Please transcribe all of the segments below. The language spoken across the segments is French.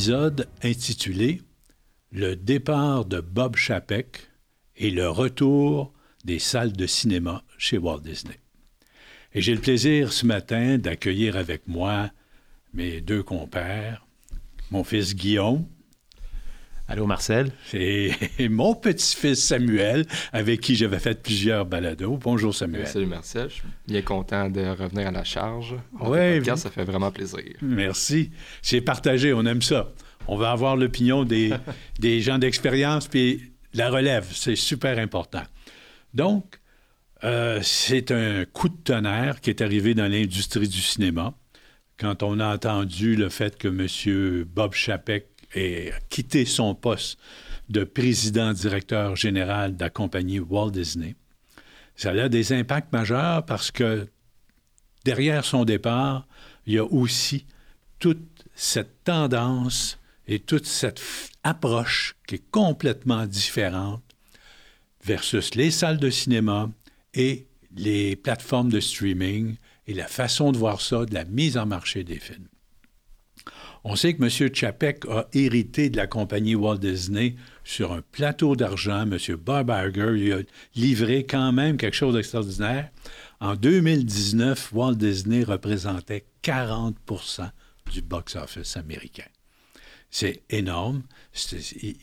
épisode intitulé Le départ de Bob Chapek et le retour des salles de cinéma chez Walt Disney. Et j'ai le plaisir ce matin d'accueillir avec moi mes deux compères, mon fils Guillaume. Allô Marcel? Et mon petit-fils Samuel, avec qui j'avais fait plusieurs balados. Bonjour Samuel. Salut Marcel, je suis bien content de revenir à la charge. Oui. ça fait vraiment plaisir. Merci. C'est partagé, on aime ça. On va avoir l'opinion des, des gens d'expérience, puis la relève, c'est super important. Donc, euh, c'est un coup de tonnerre qui est arrivé dans l'industrie du cinéma quand on a entendu le fait que M. Bob Chapek ait quitté son poste de président-directeur général de la compagnie Walt Disney. Ça a des impacts majeurs parce que derrière son départ, il y a aussi toute cette tendance et toute cette approche qui est complètement différente versus les salles de cinéma et les plateformes de streaming et la façon de voir ça, de la mise en marché des films. On sait que M. Chapek a hérité de la compagnie Walt Disney sur un plateau d'argent. M. Bob lui a livré quand même quelque chose d'extraordinaire. En 2019, Walt Disney représentait 40% du box-office américain. C'est énorme.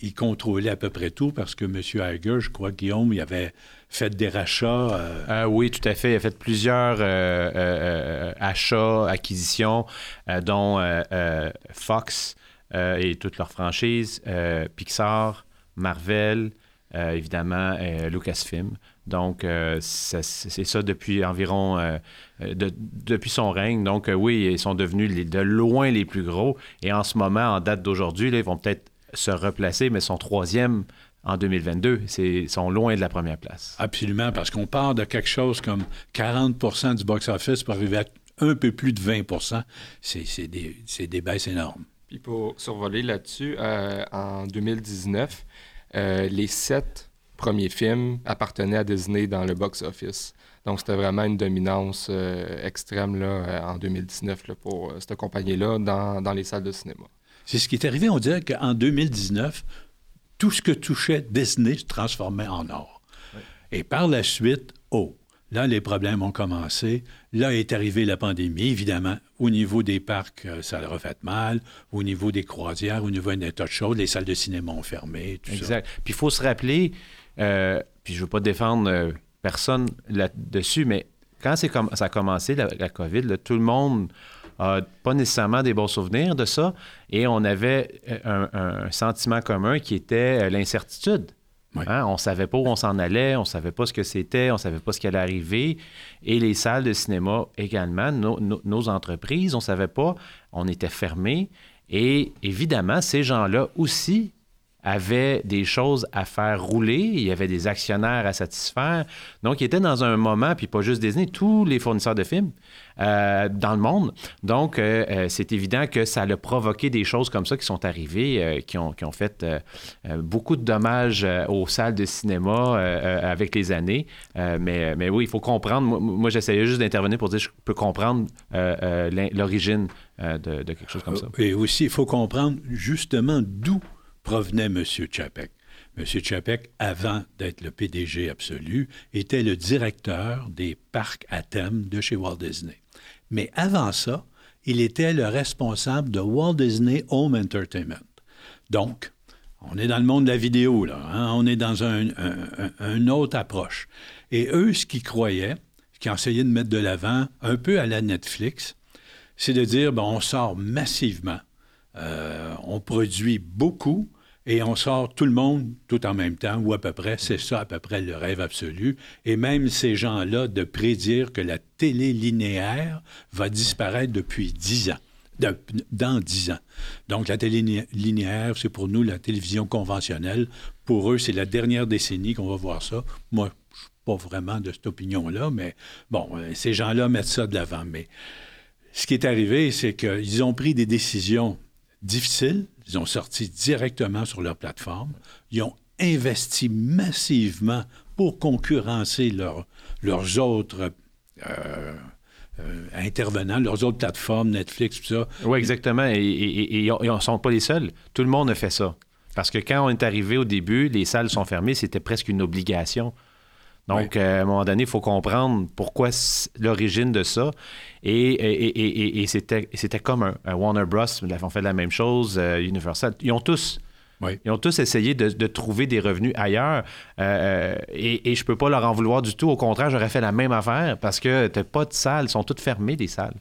Il, contrôlait à peu près tout parce que M. Iger, je crois, Guillaume, il avait fait des rachats. Euh, euh, oui, tout à fait. Il a fait plusieurs euh, achats, acquisitions, dont Fox et toutes leurs franchises, Pixar, Marvel, évidemment Lucasfilm. Donc, c'est ça depuis environ, depuis son règne. Donc, oui, ils sont devenus de loin les plus gros. Et en ce moment, en date d'aujourd'hui, ils vont peut-être se replacer, mais son troisième en 2022. Ils sont loin de la première place. Absolument, parce qu'on part de quelque chose comme 40% du box-office pour arriver à un peu plus de 20% C'est des, des, baisses énormes. Puis pour survoler là-dessus, euh, en 2019, euh, les sept premiers films appartenaient à Disney dans le box-office. Donc, c'était vraiment une dominance euh, extrême là, en 2019 pour cette compagnie-là dans, dans les salles de cinéma. C'est ce qui est arrivé. On dirait qu'en 2019, tout ce que touchait Disney se transformait en or. Et par la suite, oh, là, les problèmes ont commencé. Là est arrivée la pandémie, évidemment. Au niveau des parcs, euh, ça a refait mal. Au niveau des croisières, au niveau des tas de choses, les salles de cinéma ont fermé, tout exact. Puis il faut se rappeler, euh, puis je ne veux pas défendre euh, personne là-dessus, mais quand ça a commencé, la, COVID, tout le monde pas nécessairement des bons souvenirs de ça. Et on avait euh, un, sentiment commun qui était euh, l'incertitude. Hein? On ne savait pas où on s'en allait, on ne savait pas ce que c'était, on ne savait pas ce qui allait arriver. Et les salles de cinéma également, nos entreprises, on ne savait pas, on était fermés. Et évidemment, ces gens-là aussi avait des choses à faire rouler, il y avait des actionnaires à satisfaire. Donc, il était dans un moment, puis pas juste Disney, tous les fournisseurs de films euh, dans le monde. Donc, euh, euh, c'est évident que ça a provoqué des choses comme ça qui sont arrivées, qui, ont, fait beaucoup de dommages aux salles de cinéma avec les années. mais, oui, il faut comprendre. Moi, j'essayais juste d'intervenir pour dire que je peux comprendre l'origine de, de quelque chose comme ça. Et aussi, il faut comprendre justement d'où provenait M. Chapek. M. Chapek, avant d'être le PDG absolu, était le directeur des parcs à thème de chez Walt Disney. Mais avant ça, il était le responsable de Walt Disney Home Entertainment. Donc, on est dans le monde de la vidéo, là. Hein? On est dans un, autre approche. Et eux, ce qu'ils croyaient, ce qu'ils essayaient de mettre de l'avant, un peu à la Netflix, c'est de dire, bon, on sort massivement, euh, on produit beaucoup, et on sort tout le monde tout en même temps, ou à peu près, c'est ça à peu près le rêve absolu. Et même ces gens-là de prédire que la télé linéaire va disparaître depuis dix ans. dans dix ans. Donc, la télé linéaire, c'est pour nous la télévision conventionnelle. Pour eux, c'est la dernière décennie qu'on va voir ça. Moi, je suis pas vraiment de cette opinion-là, mais bon, euh, ces gens-là mettent ça de l'avant. Mais ce qui est arrivé, c'est qu'ils ont pris des décisions difficiles, ils ont sorti directement sur leur plateforme. Ils ont investi massivement pour concurrencer leurs autres euh, intervenants, leurs autres plateformes, Netflix, tout ça. Oui, exactement. Et, ils ne sont pas les seuls. Tout le monde a fait ça. Parce que quand on est arrivé au début, les salles sont fermées, c'était presque une obligation. Donc, à un moment donné, il faut comprendre pourquoi l'origine de ça. Et, c'était comme un, Warner Bros. Ils ont fait la même chose, Universal. Ils ont tous ils ont tous essayé de, trouver des revenus ailleurs euh, euh, et, je ne peux pas leur en vouloir du tout. Au contraire, j'aurais fait la même affaire parce que tu pas de salles, sont toutes fermées, des salles.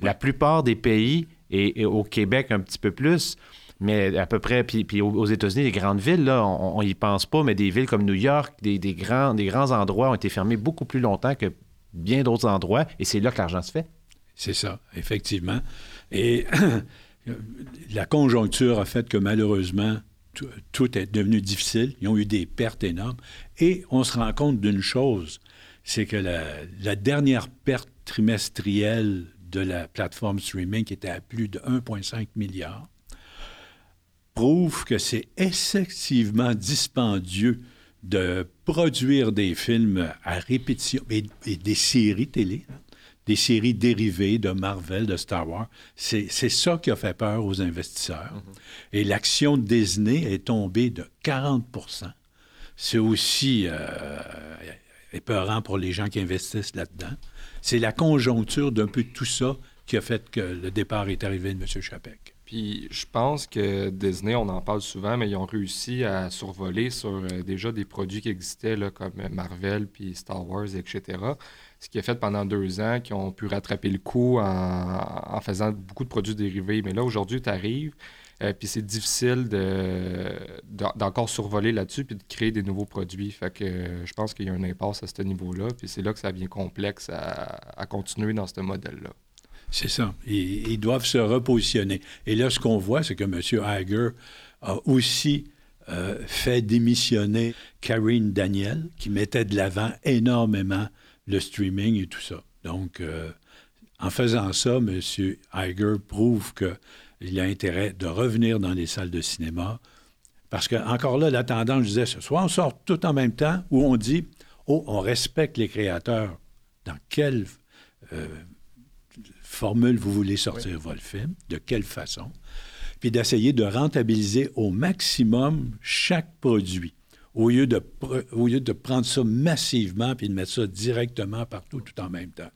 La plupart des pays, et, au Québec un petit peu plus, mais à peu près, puis, aux États-Unis, les grandes villes, là, on n'y pense pas, mais des villes comme New York, des, grands, des grands endroits ont été fermés beaucoup plus longtemps que bien d'autres endroits, et c'est là que l'argent se fait. C'est ça, effectivement. Et la conjoncture a fait que malheureusement, tout est devenu difficile. Ils ont eu des pertes énormes. Et on se rend compte d'une chose, c'est que la, dernière perte trimestrielle de la plateforme streaming, qui était à plus de 1,5 milliard, prouve que c'est excessivement dispendieux de produire des films à répétition et, des séries télé. Hein des séries dérivées de Marvel, de Star Wars. C'est ça qui a fait peur aux investisseurs. Mhm. Et l'action de Disney est tombée de 40% C'est aussi euh, épeurant pour les gens qui investissent là-dedans. C'est la conjoncture d'un peu tout ça qui a fait que le départ est arrivé de M. Chapek. Puis je pense que Disney, on en parle souvent, mais ils ont réussi à survoler sur euh, déjà des produits qui existaient, là, comme Marvel, puis Star Wars, etc ce qui a fait pendant deux ans qu'ils ont pu rattraper le coup en, faisant beaucoup de produits dérivés. Mais là, aujourd'hui, tu arrives, euh, puis c'est difficile d'encore survoler là-dessus puis de créer des nouveaux produits. Fait que euh, je pense qu'il y a un impasse à ce niveau-là, puis c'est là que ça devient complexe à, continuer dans ce modèle-là. C'est ça. Ils, doivent se repositionner. Et là, ce qu'on voit, c'est que M. Iger a aussi euh, fait démissionner Karine Daniel, qui mettait de l'avant énormément le streaming et tout ça. Donc, euh, en faisant ça, M. Iger prouve qu'il a intérêt de revenir dans les salles de cinéma. Parce que, encore là, la tendance, je disais, soit on sort tout en même temps, ou on dit, oh, on respecte les créateurs. Dans quelle euh, formule vous voulez sortir votre film, de quelle façon, puis d'essayer de rentabiliser au maximum chaque produit. Au lieu, de, au lieu de prendre ça massivement puis de mettre ça directement partout tout en même temps.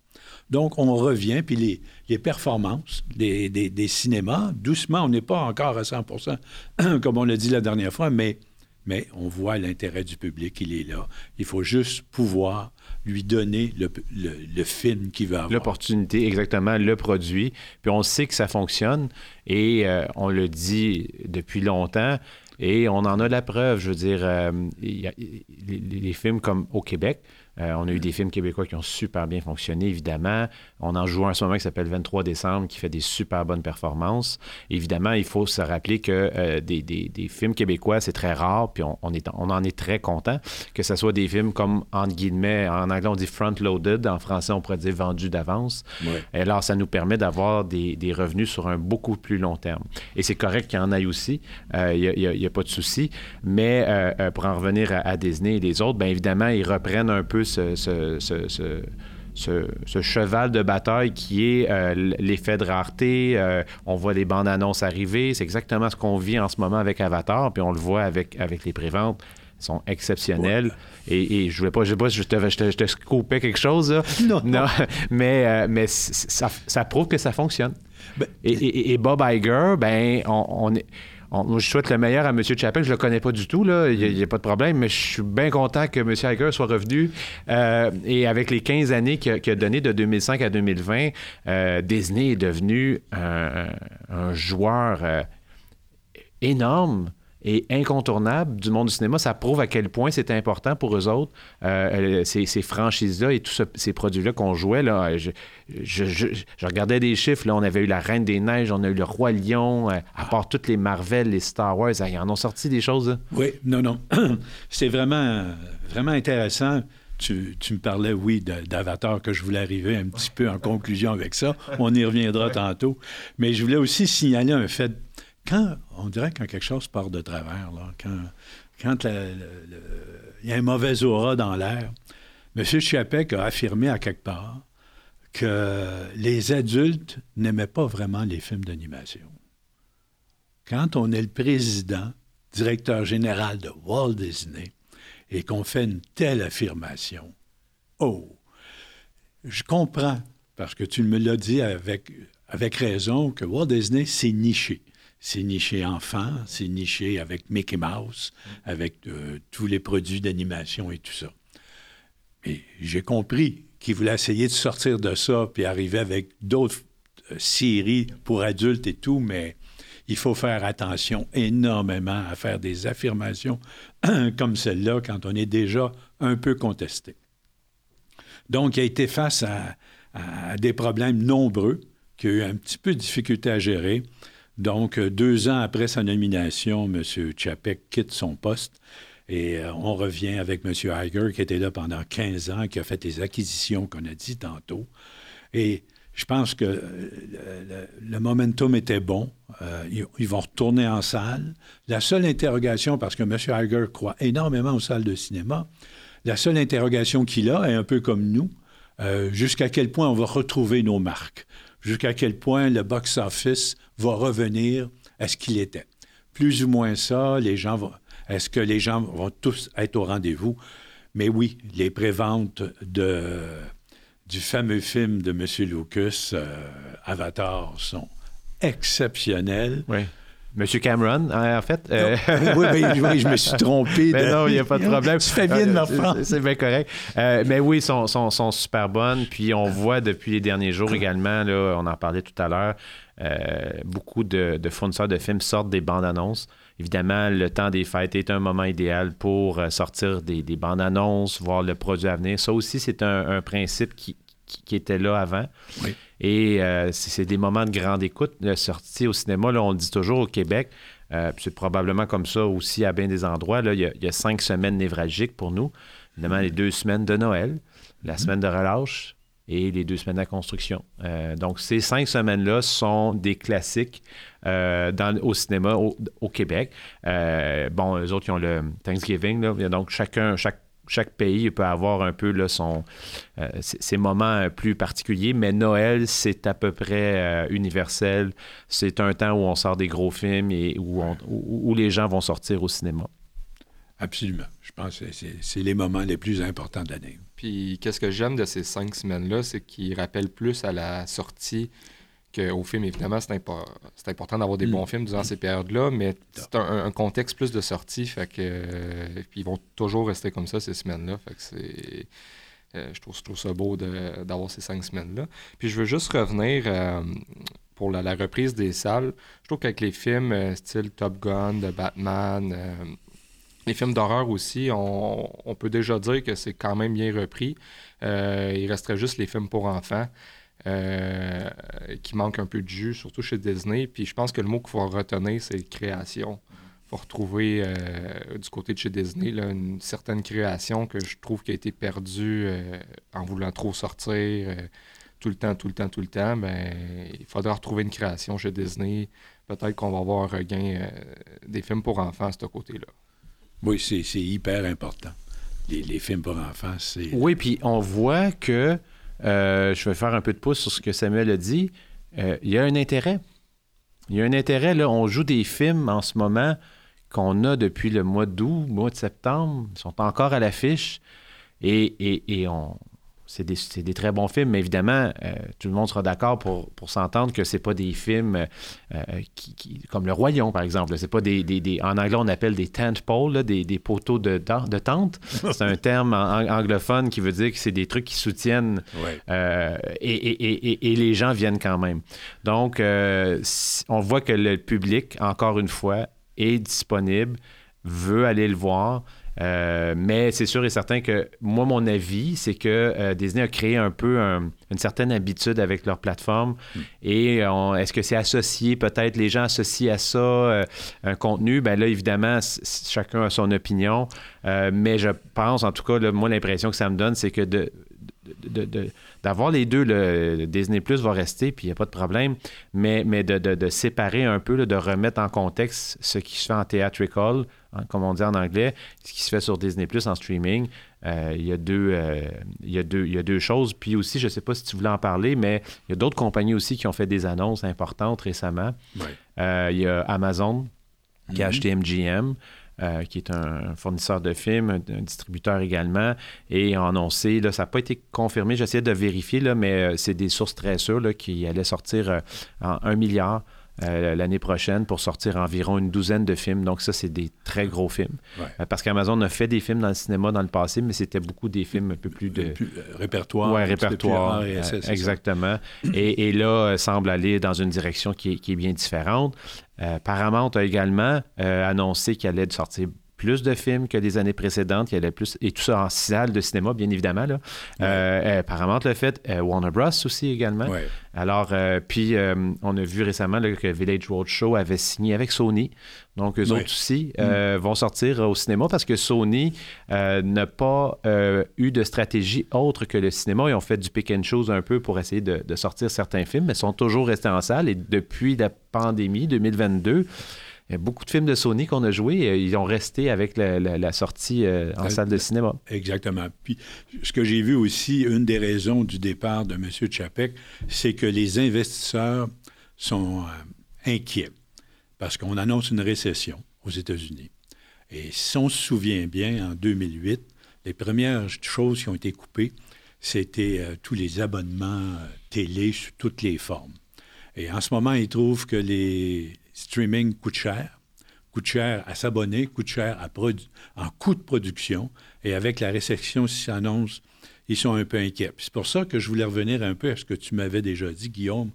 Donc, on revient, puis les, les performances des, des, cinémas, doucement, on n'est pas encore à 100% comme on l'a dit la dernière fois, mais, mais on voit l'intérêt du public, il est là. Il faut juste pouvoir lui donner le, film qu'il veut avoir. L'opportunité, exactement, le produit. Puis on sait que ça fonctionne et euh, on le dit depuis longtemps. Et on en a la preuve. Je veux dire, euh, les, films comme au Québec, euh, on a eu des films québécois qui ont super bien fonctionné, évidemment. On en joue un en ce moment qui s'appelle 23 décembre, qui fait des super bonnes performances. Évidemment, il faut se rappeler que euh, des, films québécois, c'est très rare, puis on, est, on en est très content, que ce soit des films comme, entre guillemets, en anglais, on dit front-loaded, en français, on pourrait dire vendu d'avance. Et alors, ça nous permet d'avoir des, revenus sur un beaucoup plus long terme. Et c'est correct qu'il y en ait aussi, il euh, n'y a, pas de souci. Mais pour en revenir à, Disney et les autres, bien évidemment, ils reprennent un peu ce, cheval de bataille qui est euh, l'effet de rareté. Euh, on voit les bandes annonces arriver. C'est exactement ce qu'on vit en ce moment avec Avatar, puis on le voit avec, avec les préventes sont exceptionnelles. Et, je voulais pas, je, pas, je te, je te, quelque chose. Non, non. Mais, euh, mais ça, ça, prouve que ça fonctionne. Ben, et, Bob Iger, ben, on, on est je souhaite le meilleur à M. Chappelle. Je le connais pas du tout, là. Il n'y a, pas de problème, mais je suis bien content que M. Hager soit revenu. Euh, et avec les 15 années qu'il a, donné de 2005 à 2020, euh, Disney est devenu un, joueur euh, énorme et incontournable du monde du cinéma. Ça prouve à quel point c'est important pour eux autres, euh, ces, franchises-là et tous ces produits-là qu'on jouait. Là, je, regardais des chiffres. Là, on avait eu La Reine des Neiges, on a eu Le Roi Lion, euh, à part toutes les Marvel, les Star Wars. Ils en ont sorti des choses. Oui, non, non. c'est vraiment, vraiment intéressant. Tu, me parlais, oui, d'Avatar, que je voulais arriver un petit peu en conclusion avec ça. On y reviendra tantôt. Mais je voulais aussi signaler un fait quand, on dirait quand quelque chose part de travers, quand, il y a un mauvais aura dans l'air, M. Chiapek a affirmé à quelque part que les adultes n'aimaient pas vraiment les films d'animation. Quand on est le président, directeur général de Walt Disney, et qu'on fait une telle affirmation, oh, je comprends, parce que tu me l'as dit avec, avec raison, que Walt Disney, s'est niché. C'est niché enfant, c'est niché avec Mickey Mouse, avec euh, tous les produits d'animation et tout ça. Mais j'ai compris qu'il voulait essayer de sortir de ça, puis arriver avec d'autres euh, séries pour adultes et tout, mais il faut faire attention énormément à faire des affirmations comme celle-là quand on est déjà un peu contesté. Donc, il a été face à, des problèmes nombreux, qu'il a eu un petit peu de difficulté à gérer. Donc, deux ans après sa nomination, M. Chapek quitte son poste et euh, on revient avec M. Iger, qui était là pendant 15 ans, qui a fait des acquisitions qu'on a dit tantôt. Et je pense que euh, le, momentum était bon. Euh, ils, vont retourner en salle. La seule interrogation, parce que M. Iger croit énormément aux salles de cinéma, la seule interrogation qu'il a est un peu comme nous, jusqu'à quel point on va retrouver nos marques, jusqu'à quel point le box-office va revenir à ce qu'il était. Plus ou moins ça, est-ce que les gens vont tous être au rendez-vous? Mais oui, les préventes de, du fameux film de M. Lucas, euh, Avatar, sont exceptionnelles. Monsieur Cameron, hein, en fait. Euh, oui, oui, je me suis trompé. Mais non, il n'y a pas de problème. Tu fais bien de me C'est bien correct. Euh, mais oui, sont, sont, super bonnes. Puis on voit depuis les derniers jours également, là, on en parlait tout à l'heure, beaucoup de, de, fournisseurs de films sortent des bandes annonces. Évidemment, le temps des fêtes est un moment idéal pour euh, sortir des, bandes annonces, voir le produit à venir. Ça aussi, c'est un, principe qui, était là avant. Et euh, c'est des moments de grande écoute. La sortie au cinéma, là, on le dit toujours au Québec, euh, c'est probablement comme ça aussi à bien des endroits. Là, il, y a, cinq semaines névralgiques pour nous. Évidemment, les deux semaines de Noël, la mm-hmm. semaine de relâche, et les deux semaines de construction. Euh, donc, ces cinq semaines-là sont des classiques euh, dans, au cinéma au, Québec. Euh, bon, les autres, ils ont le Thanksgiving. donc, chacun, chaque, chaque pays peut avoir un peu là, son, ses moments plus particuliers, mais Noël, c'est à peu près universel. C'est un temps où on sort des gros films et où, où les gens vont sortir au cinéma. Absolument. Je pense que c'est les moments les plus importants de l'année. Puis qu'est-ce que j'aime de ces cinq semaines-là, c'est qu'ils rappellent plus à la sortie qu'au film. Évidemment, c'est important d'avoir des mm. bons films durant ces périodes-là, mais c'est un, contexte plus de sortie. Fait que, puis ils vont toujours rester comme ça ces semaines-là. Fait que c'est. Euh, je, trouve, trouve ça beau d'avoir ces cinq semaines-là. Puis je veux juste revenir euh, pour la, reprise des salles. Je trouve qu'avec les films euh, style Top Gun, de Batman, les films d'horreur aussi, on, peut déjà dire que c'est quand même bien repris. Euh, il resterait juste les films pour enfants euh, qui manquent un peu de jus, surtout chez Disney. Puis je pense que le mot qu'il faut retenir, c'est création. Il faut retrouver euh, du côté de chez Disney une certaine création que je trouve qui a été perdue en voulant trop sortir tout le temps, tout le temps, tout le temps. Ben, il faudra retrouver une création chez Disney. Peut-être qu'on va avoir un regain des films pour enfants à ce côté-là. Oui, c'est hyper important. Les, films pour enfants, c'est... Oui, puis on voit que, euh, je vais faire un peu de pouce sur ce que Samuel a dit, euh, il y a un intérêt. Il y a un intérêt, là, on joue des films en ce moment qu'on a depuis le mois d'août, mois de septembre, ils sont encore à l'affiche, et, et, et on, c'est des, très bons films, mais évidemment, euh, tout le monde sera d'accord pour, s'entendre que c'est pas des films euh, qui, comme Le Royaume, par exemple. C'est pas des, En anglais, on appelle des tent poles, des, poteaux de, de tente. C'est un terme anglophone qui veut dire que c'est des trucs qui soutiennent euh, et, les gens viennent quand même. Donc, on voit que le public, encore une fois, est disponible, veut aller le voir. Euh, mais c'est sûr et certain que moi, mon avis, c'est que euh, Disney a créé un peu une certaine habitude avec leur plateforme. Hmm. Et est-ce que c'est associé, peut-être les gens associent à ça euh, un contenu? Ben là, évidemment, chacun a son opinion. mais je pense, en tout cas, moi, l'impression que ça me donne, c'est que de, d'avoir les deux. Le, Disney Plus va rester, puis il n'y a pas de problème, mais, mais de, séparer un peu, de remettre en contexte ce qui se fait en theatrical, hein, comme on dit en anglais, ce qui se fait sur Disney Plus en streaming. Euh, il, y a deux, euh, il, y a deux, il y a deux choses. Puis aussi, je ne sais pas si tu voulais en parler, mais il y a d'autres compagnies aussi qui ont fait des annonces importantes récemment. Euh, il y a Amazon qui a mm-hmm. acheté MGM. Euh, qui est un fournisseur de films, un, distributeur également, et a annoncé, là, ça n'a pas été confirmé, j'essayais de vérifier, là, mais euh, c'est des sources très sûres qui allaient sortir euh, en un milliard. L'année prochaine pour sortir environ une douzaine de films. Donc ça, c'est des très gros films. parce qu'Amazon a fait des films dans le cinéma dans le passé, mais c'était beaucoup des films un peu plus de... répertoire. Oui, répertoire. exactement. Et, et, là, semble aller dans une direction qui est, qui est bien différente. Euh, Paramount a également euh, annoncé qu'il allait sortir plus de films que les années précédentes. Il y allait plus, et tout ça en salle de cinéma, bien évidemment. Là. Euh, Paramount l'a fait. Warner Bros. aussi également. Alors, puis, on a vu récemment que Village Roadshow avait signé avec Sony. Donc, eux autres aussi mm. vont sortir au cinéma parce que Sony n'a pas eu de stratégie autre que le cinéma. Ils ont fait du pick and choose un peu pour essayer de, de sortir certains films, mais sont toujours restés en salle. Et depuis la pandémie 2022, il y a beaucoup de films de Sony qu'on a joués, euh, ils ont resté avec la, sortie euh, en salle de cinéma. Exactement. Puis, ce que j'ai vu aussi, une des raisons du départ de M. Chapek, c'est que les investisseurs sont euh, inquiets parce qu'on annonce une récession aux États-Unis. Et si on se souvient bien, en 2008, les premières choses qui ont été coupées, c'était tous les abonnements télé sous toutes les formes. Et en ce moment, ils trouvent que les streaming coûtent cher, coûtent cher à s'abonner, coûtent cher en coût de production. Et avec la récession qui s'annonce, ils sont un peu inquiets. C'est pour ça que je voulais revenir un peu à ce que tu m'avais déjà dit, Guillaume.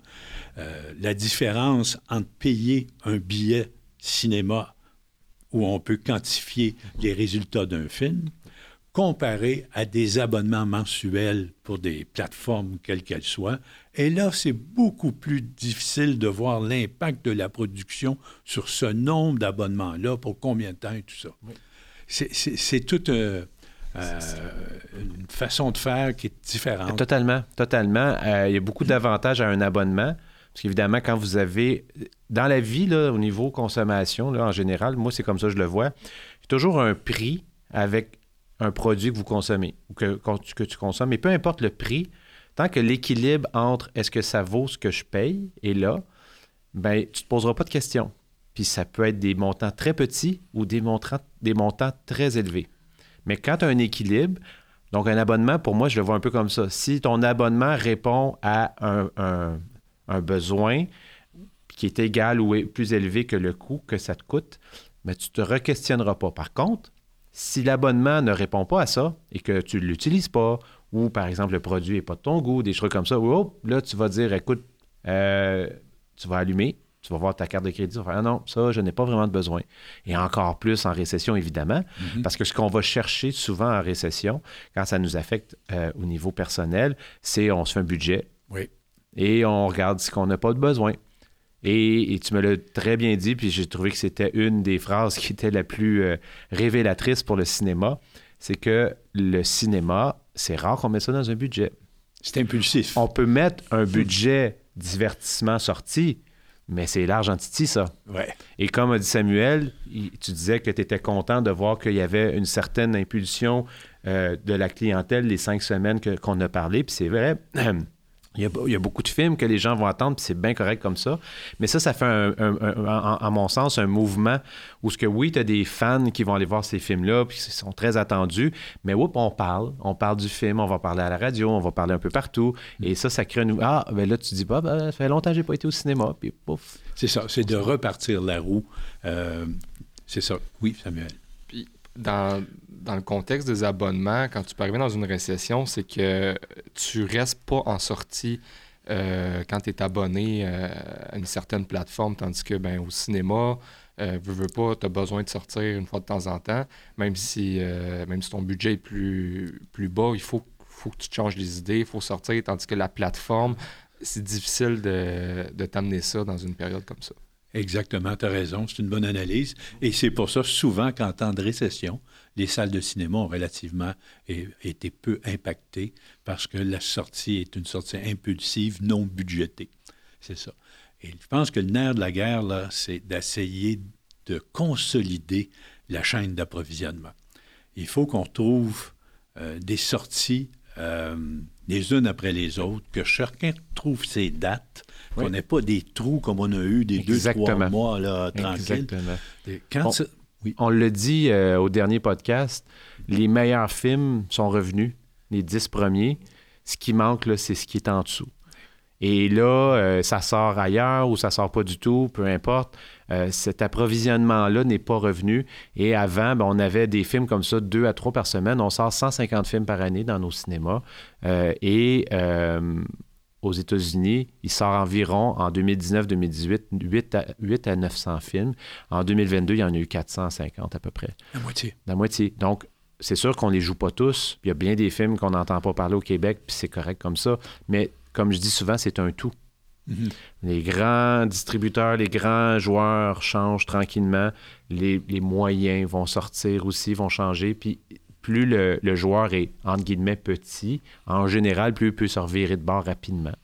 Euh, la différence entre payer un billet cinéma où on peut quantifier les résultats d'un film comparé à des abonnements mensuels pour des plateformes, quelles qu'elles soient. Et là, c'est beaucoup plus difficile de voir l'impact de la production sur ce nombre d'abonnements-là, pour combien de temps et tout ça. C'est toute euh, euh, une façon de faire qui est différente. Totalement, totalement. Euh, il y a beaucoup d'avantages à un abonnement. Parce qu'évidemment, quand vous avez. Dans la vie, là, au niveau consommation, là, en général, moi, c'est comme ça que je le vois. Il y a toujours un prix avec un produit que vous consommez ou que, que tu consommes. Mais peu importe le prix, tant que l'équilibre entre est-ce que ça vaut ce que je paye est là, ben, tu ne te poseras pas de questions. Puis ça peut être des montants très petits ou des montants, très élevés. Mais quand tu as un équilibre, donc un abonnement, pour moi, je le vois un peu comme ça. Si ton abonnement répond à un, un besoin qui est égal ou plus élevé que le coût que ça te coûte, mais ben, tu ne te re-questionneras pas. Par contre, si l'abonnement ne répond pas à ça et que tu ne l'utilises pas, ou par exemple le produit n'est pas de ton goût, des trucs comme ça, là, tu vas dire écoute, euh, tu vas allumer, tu vas voir ta carte de crédit, tu vas faire ah non, ça, je n'ai pas vraiment de besoin. Et encore plus en récession, évidemment, mm-hmm. parce que ce qu'on va chercher souvent en récession, quand ça nous affecte euh, au niveau personnel, c'est on se fait un budget. Oui. Et on regarde ce qu'on n'a pas de besoin. Et, tu me l'as très bien dit, puis j'ai trouvé que c'était une des phrases qui était la plus euh, révélatrice pour le cinéma. C'est que le cinéma, c'est rare qu'on mette ça dans un budget. C'est impulsif. On peut mettre un budget divertissement sorti, mais c'est large en titi, ça. Ouais. Et comme a dit Samuel, tu disais que tu étais content de voir qu'il y avait une certaine impulsion euh, de la clientèle les cinq semaines qu'on a parlé, puis c'est vrai. Il y, a, beaucoup de films que les gens vont attendre, puis c'est bien correct comme ça. Mais ça, ça fait, un, mon sens, un mouvement où, ce que oui, tu as des fans qui vont aller voir ces films-là, puis ils sont très attendus, mais oups, on parle. On parle du film, on va parler à la radio, on va parler un peu partout. Et ça, ça crée une. Ah, ben là, tu dis, bah, ben, ça fait longtemps que j'ai pas été au cinéma, puis pouf. C'est ça, c'est de repartir la roue. Euh, c'est ça. Oui, Samuel. Dans dans le contexte des abonnements, quand tu peux arriver dans une récession, c'est que tu restes pas en sortie euh, quand tu es abonné euh, à une certaine plateforme, tandis que ben, au cinéma, euh, veux, veux pas, tu as besoin de sortir une fois de temps en temps, même si, euh, même si ton budget est plus, plus bas, il faut, faut que tu changes les idées, il faut sortir, tandis que la plateforme, c'est difficile de, de t'amener ça dans une période comme ça. Exactement, tu as raison, c'est une bonne analyse. Et c'est pour ça, souvent, qu'en temps de récession, les salles de cinéma ont relativement été peu impactées parce que la sortie est une sortie impulsive, non budgétée. C'est ça. Et je pense que le nerf de la guerre, là, c'est d'essayer de consolider la chaîne d'approvisionnement. Il faut qu'on trouve euh, des sorties euh, les unes après les autres, que chacun trouve ses dates, qu'on n'ait pas des trous comme on a eu des deux, trois mois là, tranquilles. Quand on, oui. on le dit euh, au dernier podcast, les meilleurs films sont revenus, les dix premiers. Ce qui manque, c'est ce qui est en dessous. Et là, euh, ça sort ailleurs ou ça sort pas du tout, peu importe. Euh, cet approvisionnement-là n'est pas revenu. Et avant, ben, on avait des films comme ça, deux à trois par semaine. On sort 150 films par année dans nos cinémas. Euh, et aux États-Unis, il sort environ, en 2019-2018, 8 à, 8 à 900 films. En 2022, il y en a eu 450 à peu près. La moitié. La moitié. Donc, c'est sûr qu'on les joue pas tous. Il y a bien des films qu'on n'entend pas parler au Québec, puis c'est correct comme ça. Mais comme je dis souvent, c'est un tout. Mhm. Les grands distributeurs, les grands joueurs changent tranquillement. Les, moyens vont sortir aussi, vont changer. Puis plus le, joueur est, entre guillemets, petit, en général, plus il peut se revirer de bord rapidement.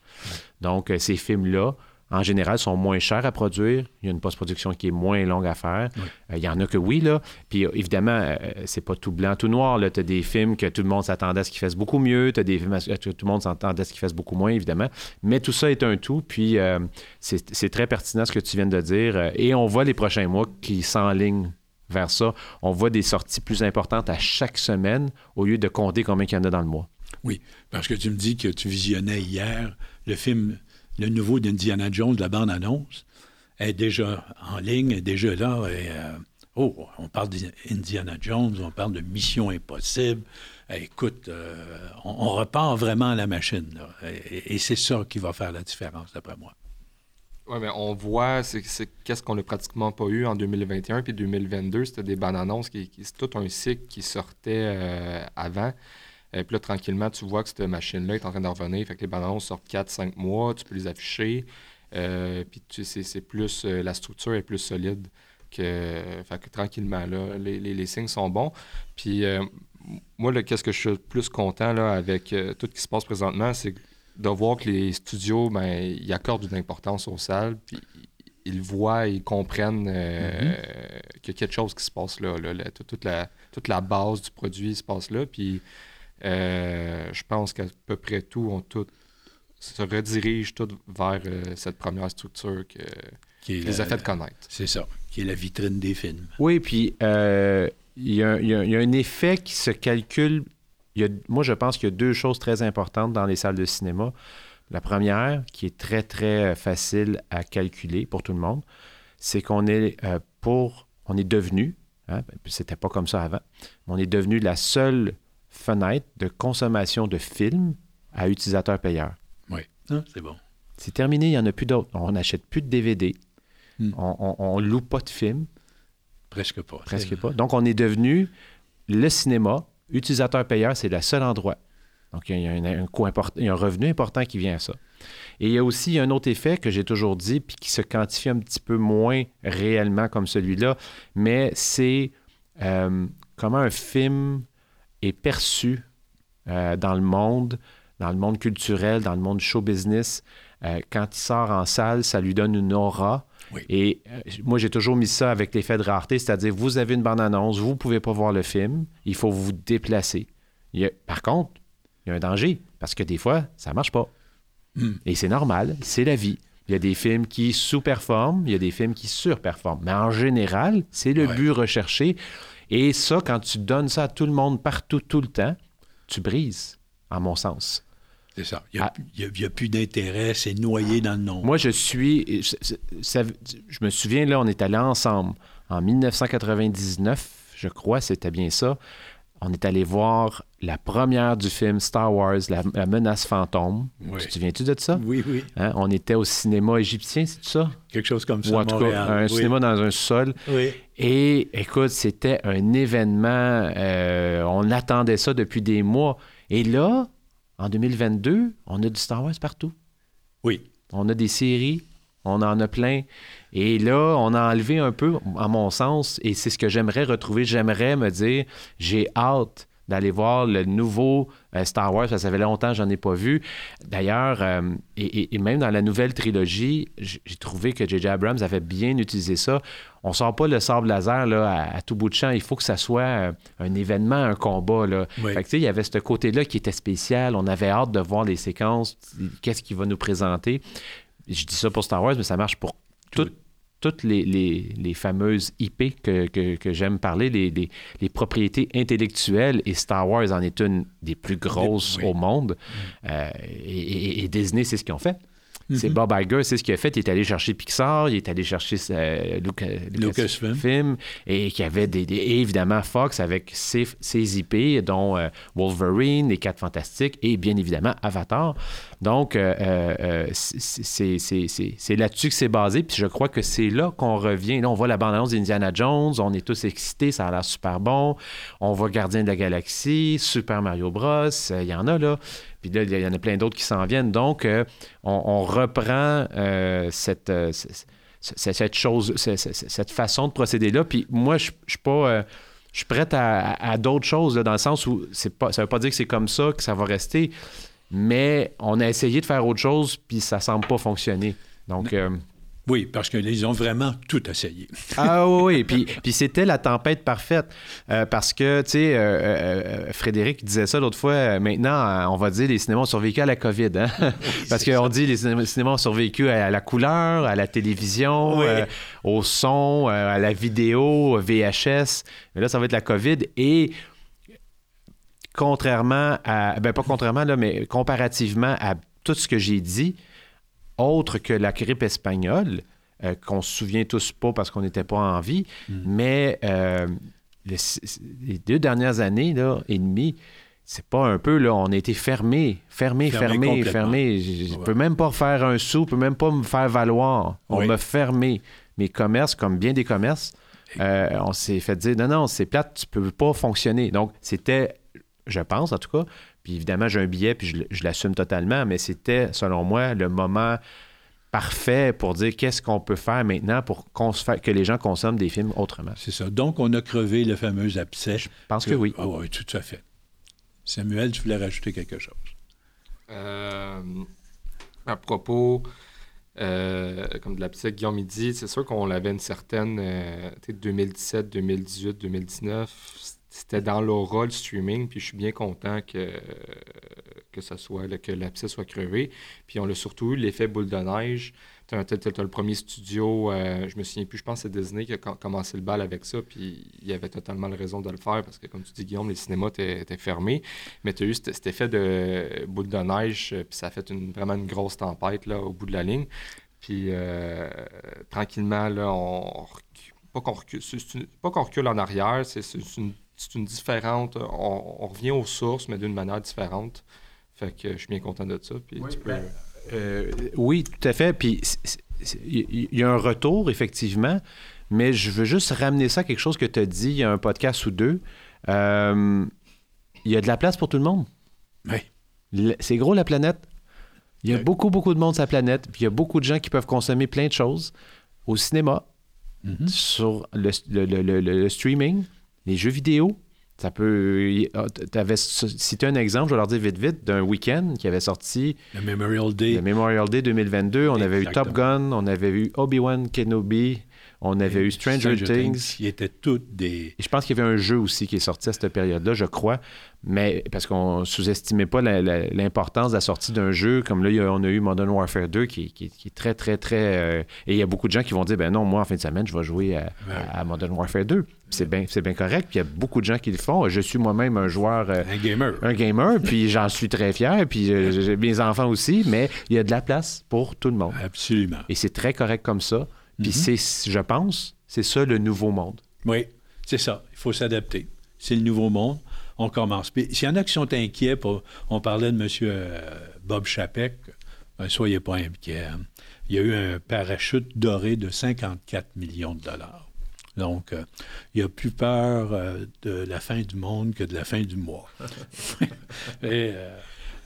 Donc, euh, ces films-là, en général, sont moins chers à produire. Il y a une post-production qui est moins longue à faire. Euh, il y en a que oui, là. Puis évidemment, euh, c'est pas tout blanc, tout noir. Tu as des films que tout le monde s'attendait à ce qu'ils fassent beaucoup mieux. Tu as des films que tout le monde s'attendait à ce qu'ils fassent beaucoup moins, évidemment. Mais tout ça est un tout. Puis euh, c'est très pertinent ce que tu viens de dire. Et on voit les prochains mois qui s'enlignent vers ça. On voit des sorties plus importantes à chaque semaine au lieu de compter combien il y en a dans le mois. Oui, parce que tu me dis que tu visionnais hier le film le nouveau d'Indiana Jones, la bande-annonce, est déjà en ligne, est déjà là. Et, euh, oh, on parle d'Indiana Jones, on parle de Mission Impossible. écoute, euh, on, repart vraiment à la machine. et, c'est ça qui va faire la différence, d'après moi. Oui, mais on voit, qu'est-ce qu'on n'a pratiquement pas eu en 2021 puis 2022. C'était des bandes annonces, qui, c'est tout un cycle qui sortait euh, avant. Et puis là, tranquillement, tu vois que cette machine-là est en train de revenir. Fait que les ballons sortent 4-5 mois, tu peux les afficher. Euh, puis c'est plus, euh, la structure est plus solide. Que, fait que tranquillement, là, les, les, signes sont bons. Puis euh, moi, qu'est-ce que je suis plus content là, avec tout ce qui se passe présentement, c'est de voir que les studios, ben, ils accordent une importance aux salles, puis ils voient, ils comprennent mm-hmm. qu'il y a quelque chose qui se passe là. toute, la, toute la base du produit se passe là. Puis euh, je pense qu'à peu près tout ont tout se redirige tout vers euh, cette première structure que, qui les a fait connaître. C'est ça, qui est la vitrine des films. Oui, puis euh, il y, a un effet qui se calcule. moi, je pense qu'il y a deux choses très importantes dans les salles de cinéma. La première, qui est très, très facile à calculer pour tout le monde, c'est qu'on est pour. On est devenu, hein, c'était pas comme ça avant, mais on est devenu la seule fenêtre de consommation de films à utilisateurs payeurs. Oui, ah, c'est bon. C'est terminé, il n'y en a plus d'autres. On n'achète plus de DVD. Hmm. On ne loue pas de films. Presque pas. Presque pas. Donc, on est devenu le cinéma. Utilisateur payeur, c'est le seul endroit. Donc, il y a, un, il y a un revenu important qui vient à ça. Et il y a aussi un autre effet que j'ai toujours dit, puis qui se quantifie un petit peu moins réellement comme celui-là, mais c'est euh, comment un film est perçu euh, dans le monde, dans le monde culturel, dans le monde show business. Euh, quand il sort en salle, ça lui donne une aura. Et euh, moi, j'ai toujours mis ça avec l'effet de rareté, c'est-à-dire vous avez une bande-annonce, vous ne pouvez pas voir le film, il faut vous déplacer. par contre, il y a un danger, parce que des fois, ça ne marche pas. Hmm. Et c'est normal, c'est la vie. Il y a des films qui sous-performent, il y a des films qui surperforment. Mais en général, c'est le but recherché. Et ça, quand tu donnes ça à tout le monde, partout, tout le temps, tu brises, à mon sens. C'est ça. Il n'y a, plus d'intérêt, c'est noyé dans le nom. Moi, je suis. je me souviens, là, on est allé ensemble en 1999, je crois, c'était bien ça on est allé voir la première du film Star Wars, La, menace fantôme. Tu te souviens-tu de ça? Oui, oui. Hein? On était au cinéma égyptien, c'est ça? Quelque chose comme ça. Ou en tout cas, un cinéma dans un sol. Oui. Et écoute, c'était un événement. Euh, on attendait ça depuis des mois. Et là, en 2022, on a du Star Wars partout. Oui. On a des séries On en a plein. Et là, on a enlevé un peu, à mon sens, et c'est ce que j'aimerais retrouver. J'aimerais me dire, j'ai hâte d'aller voir le nouveau euh, Star Wars, ça fait longtemps que j'en ai pas vu. D'ailleurs, euh, et, même dans la nouvelle trilogie, j'ai trouvé que J.J. Abrams avait bien utilisé ça. On sort pas le sable laser là, à, tout bout de champ. Il faut que ça soit euh, un événement, un combat. Là. il y avait ce côté-là qui était spécial. On avait hâte de voir les séquences, qu'est-ce qu'il va nous présenter. Je dis ça pour Star Wars, mais ça marche pour tout, toutes les, fameuses IP que, j'aime parler, les, propriétés intellectuelles, et Star Wars en est une des plus grosses au monde. Euh, et, Disney, c'est ce qu'ils ont fait. C'est mhm. Bob Iger, c'est ce qu'il a fait. Il est allé chercher Pixar, il est allé chercher euh, Lucasfilm, et qui avait des, évidemment Fox avec ses, IP, dont euh, Wolverine, Les Quatre Fantastiques et bien évidemment Avatar. Donc, euh, c'est là-dessus que c'est basé. Puis je crois que c'est là qu'on revient. Là, on voit la bande-annonce d'Indiana Jones. On est tous excités. Ça a l'air super bon. On voit Gardien de la Galaxie, Super Mario Bros. Il y en a là. Puis là, il y en a plein d'autres qui s'en viennent. Donc, euh, on, reprend euh, cette, euh, cette, chose, cette, façon de procéder-là. Puis moi, je suis pas. je suis prête à, d'autres choses, dans le sens où c'est pas, ça ne veut pas dire que c'est comme ça que ça va rester, mais on a essayé de faire autre chose, puis ça semble pas fonctionner. Donc, oui, parce qu'ils ont vraiment tout essayé. ah oui, puis, puis c'était la tempête parfaite. Euh, parce que, tu sais, euh, euh, Frédéric disait ça l'autre fois, maintenant, on va dire les cinémas ont survécu à la COVID. Hein? parce qu'on dit les cinémas ont survécu à la couleur, à la télévision, au son, à la vidéo, VHS. Mais là, ça va être la COVID. Et contrairement à. Ben, pas contrairement, là, mais comparativement à tout ce que j'ai dit, autre que la grippe espagnole, euh, qu'on se souvient tous pas parce qu'on n'était pas en vie, mm. mais euh, les, deux dernières années là, et demie, c'est pas un peu, là, on a été fermé, fermé, fermé, fermé. Je ne peux même pas faire un sou, je peux même pas me faire valoir. On m'a fermé. Mes commerces, comme bien des commerces, euh, on s'est fait dire non, non, c'est plate, tu peux pas fonctionner. Donc, c'était, je pense en tout cas, puis évidemment, j'ai un billet, puis je, l'assume totalement, mais c'était, selon moi, le moment parfait pour dire qu'est-ce qu'on peut faire maintenant pour que les gens consomment des films autrement. C'est ça. Donc, on a crevé le fameux abcès. Je pense que, oui. Ah oui, tout à fait. Samuel, tu voulais rajouter quelque chose? Euh, à propos, euh, comme de l'abcès, Guillaume dit, c'est sûr qu'on avait une certaine, 2017, 2018, 2019, c'était dans l'aura streaming, puis je suis bien content que, que ça soit, que l'abcès soit crevé. Puis on a surtout eu l'effet boule de neige. Tu as, le premier studio, euh, je me souviens plus, je pense que c'est Disney qui a commencé le bal avec ça, puis il y avait totalement raison de le faire, parce que comme tu dis, Guillaume, les cinémas étaient, fermés. Mais tu as eu cet, effet de boule de neige, euh, puis ça a fait une, vraiment une grosse tempête là, au bout de la ligne. Puis euh, tranquillement, là, on pas qu'on recule, pas qu'on recule en arrière, c'est une c'est une différente. On, revient aux sources, mais d'une manière différente. Fait que je suis bien content de ça. oui, ben, euh, oui, tout à fait. Puis il y, a un retour, effectivement, mais je veux juste ramener ça à quelque chose que tu as dit il y a un podcast ou deux. Euh, il y a de la place pour tout le monde. Oui. C'est gros la planète. Il y a beaucoup, beaucoup de monde sur la planète. Puis il y a beaucoup de gens qui peuvent consommer plein de choses au cinéma, mm-hmm. sur le, streaming, les jeux vidéo, ça peut. Tu avais cité un exemple, je vais leur dire vite, vite, d'un week-end qui avait sorti. Le Memorial Day. Le Memorial Day 2022. On avait eu Top Gun, on avait eu Obi-Wan Kenobi, on avait eu Stranger, Things. Qui étaient toutes des. je pense qu'il y avait un jeu aussi qui est sorti à cette période-là, je crois. Mais parce qu'on sous-estimait pas l'importance de la sortie d'un jeu. Comme là, on a eu Modern Warfare 2 qui, est très, très, très. Euh, et il y a beaucoup de gens qui vont dire ben non, moi, en fin de semaine, je vais jouer à, Modern Warfare 2. C'est bien, correct. Puis il y a beaucoup de gens qui le font. Je suis moi-même un joueur. Euh, un gamer. Un gamer. puis j'en suis très fier. Puis euh, j'ai mes enfants aussi. Mais il y a de la place pour tout le monde. Absolument. Et c'est très correct comme ça. Puis mhm. c'est, je pense, c'est ça le nouveau monde. Oui, c'est ça. Il faut s'adapter. C'est le nouveau monde. On commence. Puis s'il y en a qui sont inquiets, pour, on parlait de M. Euh, Bob Chapek, ben, soyez pas inquiets. Hein. Il y a eu un parachute doré de 54 millions de dollars. Donc, euh, il n'y a plus peur euh, de la fin du monde que de la fin du mois. Et,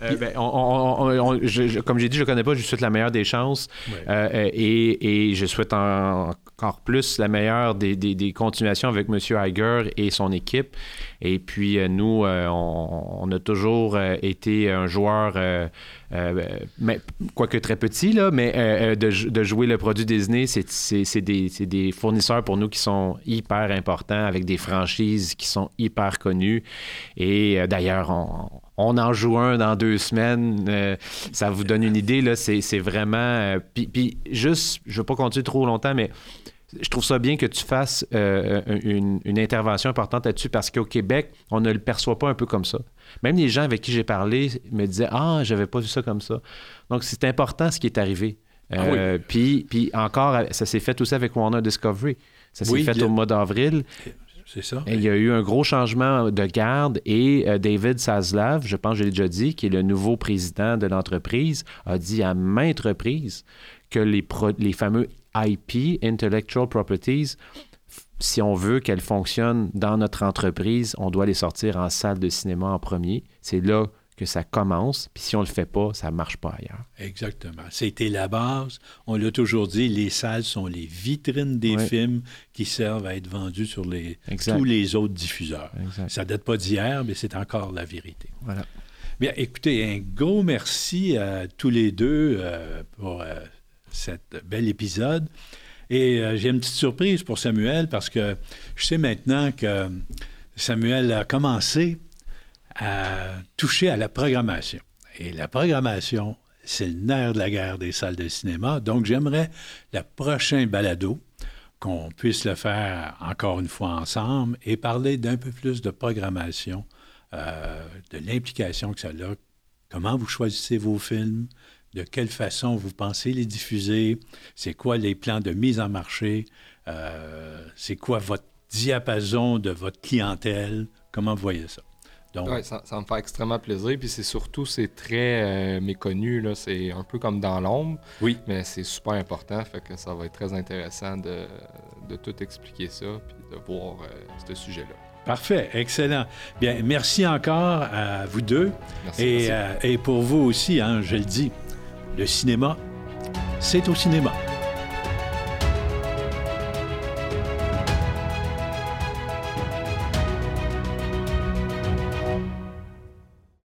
Euh, ben, on- on- on- je- je- comme j'ai dit, je ne connais pas, je souhaite la meilleure des chances. Ouais. Euh, et, et je souhaite en- encore plus la meilleure des, des- des continuations avec M. Iger et son équipe. Et puis, euh, nous, on, a toujours été un joueur, mais, quoique très petit, là, mais euh, euh, de, jou- de jouer le produit Disney, c'est des, des fournisseurs pour nous qui sont hyper importants, avec des franchises qui sont hyper connues. Et euh, d'ailleurs, on, on en joue un dans deux semaines. Euh, ça vous donne une idée, là. C'est vraiment. euh, puis, puis juste, je ne veux pas continuer trop longtemps, mais je trouve ça bien que tu fasses euh, une, une intervention importante là-dessus parce qu'au Québec, on ne le perçoit pas un peu comme ça. Même les gens avec qui j'ai parlé me disaient Ah, j'avais pas vu ça comme ça. Donc, c'est important ce qui est arrivé. Ah Euh, puis, puis encore, ça s'est fait aussi avec Warner Discovery. Ça s'est Oui, fait au mois d'avril. C'est ça? Et Il y a eu un gros changement de garde et euh, David Saslav, je pense que je l'ai déjà dit, qui est le nouveau président de l'entreprise, a dit à maintes reprises que les, pro- les fameux IP, Intellectual Properties, si on veut qu'elles fonctionnent dans notre entreprise, on doit les sortir en salle de cinéma en premier. C'est là que ça commence. Puis si on le fait pas, ça marche pas ailleurs. Exactement. C'était la base. On l'a toujours dit, les salles sont les vitrines des films qui servent à être vendus sur les, Exact. tous les autres diffuseurs. Exact. Ça date pas d'hier, mais c'est encore la vérité. Voilà. Bien, écoutez, un gros merci à tous les deux euh, pour euh, cet bel épisode. Et euh, j'ai une petite surprise pour Samuel parce que je sais maintenant que Samuel a commencé à toucher à la programmation. Et la programmation, c'est le nerf de la guerre des salles de cinéma. Donc, j'aimerais la prochaine balado qu'on puisse le faire encore une fois ensemble et parler d'un peu plus de programmation, euh, de l'implication que ça a, comment vous choisissez vos films, de quelle façon vous pensez les diffuser, c'est quoi les plans de mise en marché, euh, c'est quoi votre diapason de votre clientèle, comment vous voyez ça? Donc, Ouais, ça, ça me fait extrêmement plaisir. Puis c'est surtout, c'est très euh, méconnu. là. C'est un peu comme dans l'ombre. Oui. Mais c'est super important. Fait que ça va être très intéressant de, de tout expliquer ça. Puis de voir euh, ce sujet-là. Parfait, excellent. Bien, merci encore à vous deux. Merci. Et, merci. euh, et pour vous aussi, hein, je le dis, le cinéma, c'est au cinéma.